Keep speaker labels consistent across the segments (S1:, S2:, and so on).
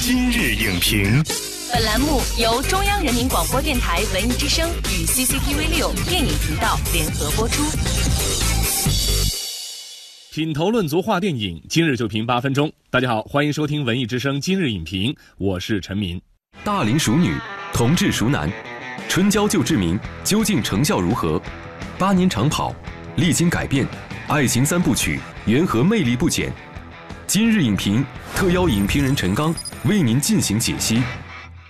S1: 今日影评，
S2: 本栏目由中央人民广播电台文艺之声与 CCTV 六电影频道联合播出。
S3: 品头论足话电影，今日就评八分钟。大家好，欢迎收听文艺之声今日影评，我是陈明。
S4: 大龄熟女，同志熟男，春娇救志明究竟成效如何？八年长跑，历经改变，爱情三部曲缘何魅力不减？今日影评特邀影评人陈刚为您进行解析。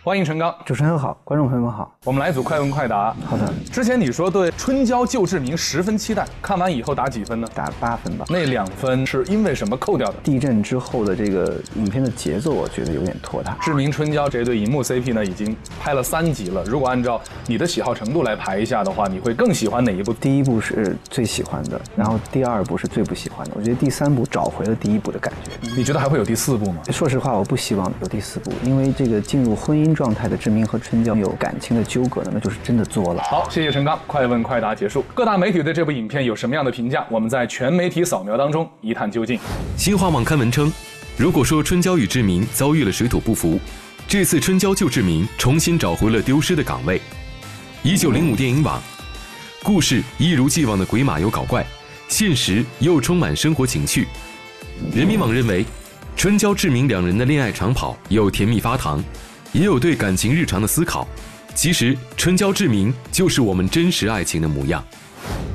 S5: 欢迎陈刚，
S6: 主持人好，观众朋友们好。
S5: 我们来一组快问快答。
S6: 好的，
S5: 之前你说对《春娇救志明》十分期待，看完以后打几分呢？
S6: 打八分吧。
S5: 那两分是因为什么扣掉的？
S6: 地震之后的这个影片的节奏，我觉得有点拖沓。
S5: 志明春娇这对银幕 CP 呢，已经拍了三集了。如果按照你的喜好程度来排一下的话，你会更喜欢哪一部？
S6: 第一部是最喜欢的，然后第二部是最不喜欢的。我觉得第三部找回了第一部的感觉。
S5: 你觉得还会有第四部吗？
S6: 说实话，我不希望有第四部，因为这个进入婚姻状态的志明和春娇有感情的纠葛呢，那就是真的作了。
S5: 好，谢谢陈刚，快问快答结束。各大媒体对这部影片有什么样的评价？我们在全媒体扫描当中一探究竟。
S4: 新华网刊文称，如果说春娇与志明遭遇了水土不服，这次春娇救志明重新找回了丢失的岗位。一九零五电影网，故事一如既往的鬼马又搞怪，现实又充满生活情趣。人民网认为，春娇志明两人的恋爱长跑又甜蜜发糖。也有对感情日常的思考。其实，春娇志明就是我们真实爱情的模样。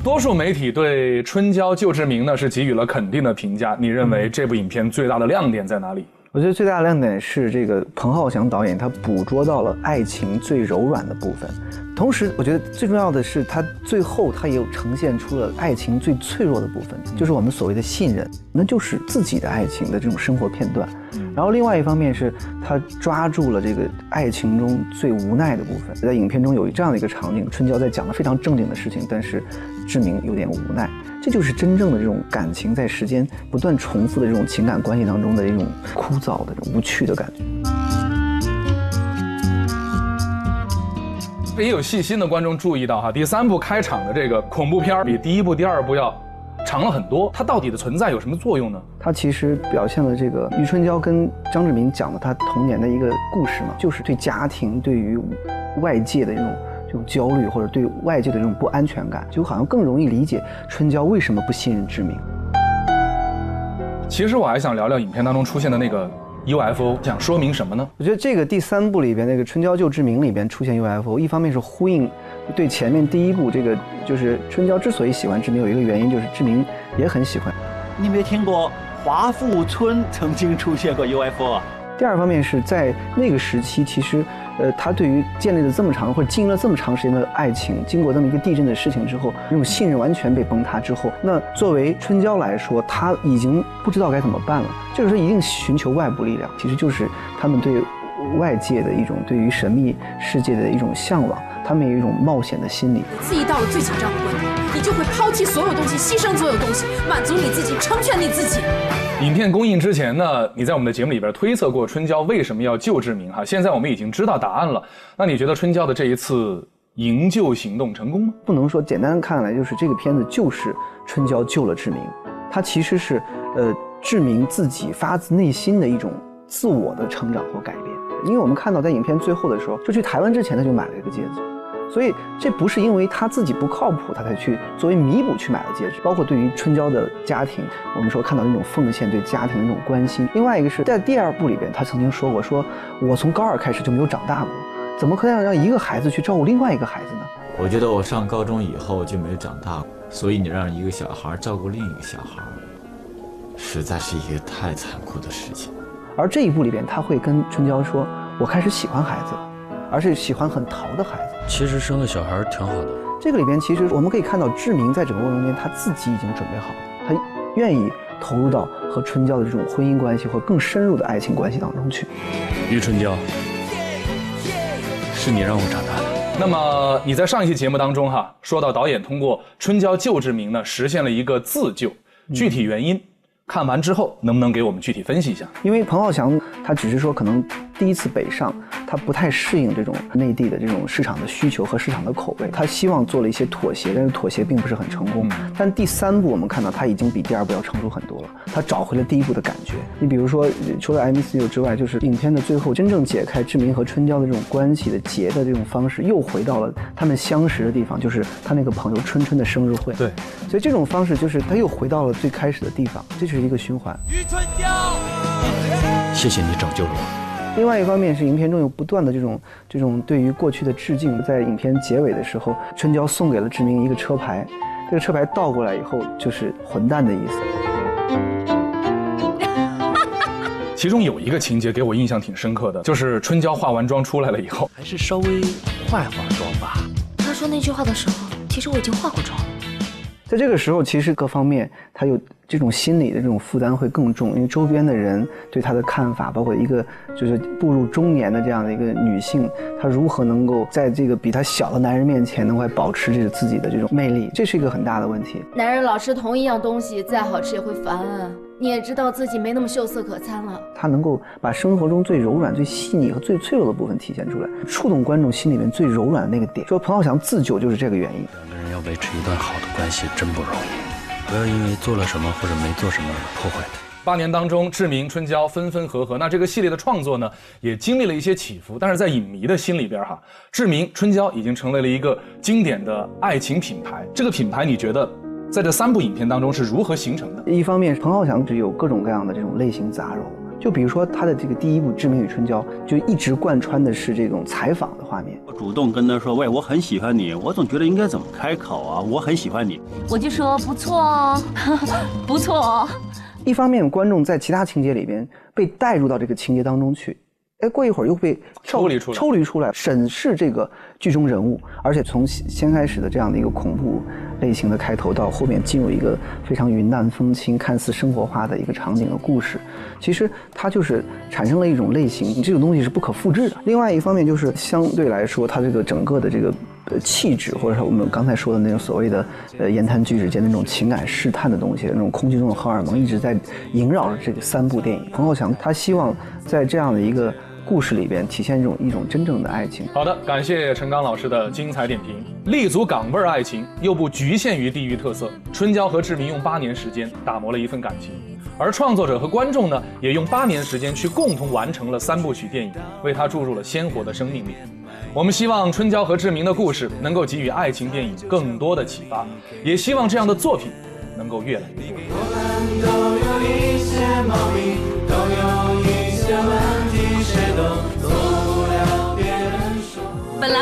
S5: 多数媒体对春娇救志明呢是给予了肯定的评价。你认为这部影片最大的亮点在哪里？
S6: 我觉得最大的亮点是这个彭浩翔导演他捕捉到了爱情最柔软的部分，同时我觉得最重要的是他最后他也有呈现出了爱情最脆弱的部分，就是我们所谓的信任，那就是自己的爱情的这种生活片段。然后另外一方面是他抓住了这个爱情中最无奈的部分，在影片中有这样的一个场景，春娇在讲了非常正经的事情，但是志明有点无奈。这就是真正的这种感情在时间不断重复的这种情感关系当中的一种枯燥的、无趣的感觉。
S5: 也有细心的观众注意到哈，第三部开场的这个恐怖片比第一部、第二部要长了很多。它到底的存在有什么作用呢？
S6: 它其实表现了这个余春娇跟张志明讲的他童年的一个故事嘛，就是对家庭、对于外界的这种。这种焦虑或者对外界的这种不安全感，就好像更容易理解春娇为什么不信任志明。
S5: 其实我还想聊聊影片当中出现的那个 UFO，想说明什么呢？
S6: 我觉得这个第三部里边那个春娇救志明里边出现 UFO，一方面是呼应对前面第一部这个，就是春娇之所以喜欢志明，有一个原因就是志明也很喜欢。
S7: 你没听过华富村曾经出现过 UFO 啊？
S6: 第二方面是在那个时期，其实。呃，他对于建立了这么长或者经营了这么长时间的爱情，经过这么一个地震的事情之后，那种信任完全被崩塌之后，那作为春娇来说，他已经不知道该怎么办了。这个时候一定寻求外部力量，其实就是他们对外界的一种对于神秘世界的一种向往，他们有一种冒险的心理。
S8: 自己到了最紧张的关头，你就会抛弃所有东西，牺牲所有东西，满足你自己，成全你自己。
S5: 影片公映之前呢，你在我们的节目里边推测过春娇为什么要救志明哈？现在我们已经知道答案了。那你觉得春娇的这一次营救行动成功吗？
S6: 不能说简单看来就是这个片子就是春娇救了志明，它其实是呃志明自己发自内心的一种自我的成长和改变。因为我们看到在影片最后的时候，就去台湾之前他就买了一个戒指。所以这不是因为他自己不靠谱，他才去作为弥补去买了戒指。包括对于春娇的家庭，我们说看到那种奉献对家庭的那种关心。另外一个是在第二部里边，他曾经说过：“说我从高二开始就没有长大过，怎么可能让一个孩子去照顾另外一个孩子呢？”
S9: 我觉得我上高中以后就没有长大过，所以你让一个小孩照顾另一个小孩，实在是一个太残酷的事情。
S6: 而这一部里边，他会跟春娇说：“我开始喜欢孩子。”而是喜欢很淘的孩子。
S10: 其实生个小孩挺好的。
S6: 这个里边其实我们可以看到，志明在整个过程中间他自己已经准备好了，他愿意投入到和春娇的这种婚姻关系或更深入的爱情关系当中去。
S10: 于春娇，是你让我长大的。
S5: 那么你在上一期节目当中哈说到导演通过春娇救志明呢实现了一个自救，具体原因看完之后能不能给我们具体分析一下？
S6: 因为彭浩翔他只是说可能。第一次北上，他不太适应这种内地的这种市场的需求和市场的口味，他希望做了一些妥协，但是妥协并不是很成功。但第三部我们看到他已经比第二部要成熟很多了，他找回了第一部的感觉。你比如说，除了 MCU 之外，就是影片的最后真正解开志明和春娇的这种关系的结的这种方式，又回到了他们相识的地方，就是他那个朋友春春的生日会。
S5: 对，
S6: 所以这种方式就是他又回到了最开始的地方，这就是一个循环。
S10: 谢谢你拯救了我。
S6: 另外一方面是影片中有不断的这种这种对于过去的致敬，在影片结尾的时候，春娇送给了志明一个车牌，这个车牌倒过来以后就是混蛋的意思。
S5: 其中有一个情节给我印象挺深刻的，就是春娇化完妆出来了以后，
S10: 还是稍微化化妆吧。
S8: 他说那句话的时候，其实我已经化过妆了。
S6: 在这个时候，其实各方面他有这种心理的这种负担会更重，因为周边的人对他的看法，包括一个就是步入中年的这样的一个女性，她如何能够在这个比她小的男人面前，能够保持这个自己的这种魅力，这是一个很大的问题。
S8: 男人老吃同一样东西，再好吃也会烦。你也知道自己没那么秀色可餐了。
S6: 他能够把生活中最柔软、最细腻和最脆弱的部分体现出来，触动观众心里面最柔软的那个点。说彭浩翔自救就是这个原因。
S10: 两个人要维持一段好的关系真不容易，不要因为做了什么或者没做什么而破坏它。
S5: 八年当中，志明、春娇分分合合，那这个系列的创作呢，也经历了一些起伏。但是在影迷的心里边哈，志明、春娇已经成为了一个经典的爱情品牌。这个品牌，你觉得？在这三部影片当中是如何形成的？
S6: 一方面，彭浩翔只有各种各样的这种类型杂糅，就比如说他的这个第一部《志明与春娇》，就一直贯穿的是这种采访的画面。
S7: 我主动跟他说：“喂，我很喜欢你。”我总觉得应该怎么开口啊？我很喜欢你，
S2: 我就说不错哦，不错哦。
S6: 一方面，观众在其他情节里边被带入到这个情节当中去。哎，过一会儿又被
S5: 抽离出来，
S6: 抽离出来审视这个剧中人物，而且从先开始的这样的一个恐怖类型的开头，到后面进入一个非常云淡风轻、看似生活化的一个场景和故事，其实它就是产生了一种类型，这种东西是不可复制的。另外一方面就是相对来说，它这个整个的这个呃气质，或者说我们刚才说的那种所谓的呃言谈举止间那种情感试探的东西，那种空气中的荷尔蒙一直在萦绕着这个三部电影。彭浩翔他希望在这样的一个。故事里边体现一种一种真正的爱情。
S5: 好的，感谢陈刚老师的精彩点评。立足港味儿爱情，又不局限于地域特色。春娇和志明用八年时间打磨了一份感情，而创作者和观众呢，也用八年时间去共同完成了三部曲电影，为他注入了鲜活的生命力。我们希望春娇和志明的故事能够给予爱情电影更多的启发，也希望这样的作品能够越来越
S2: 多。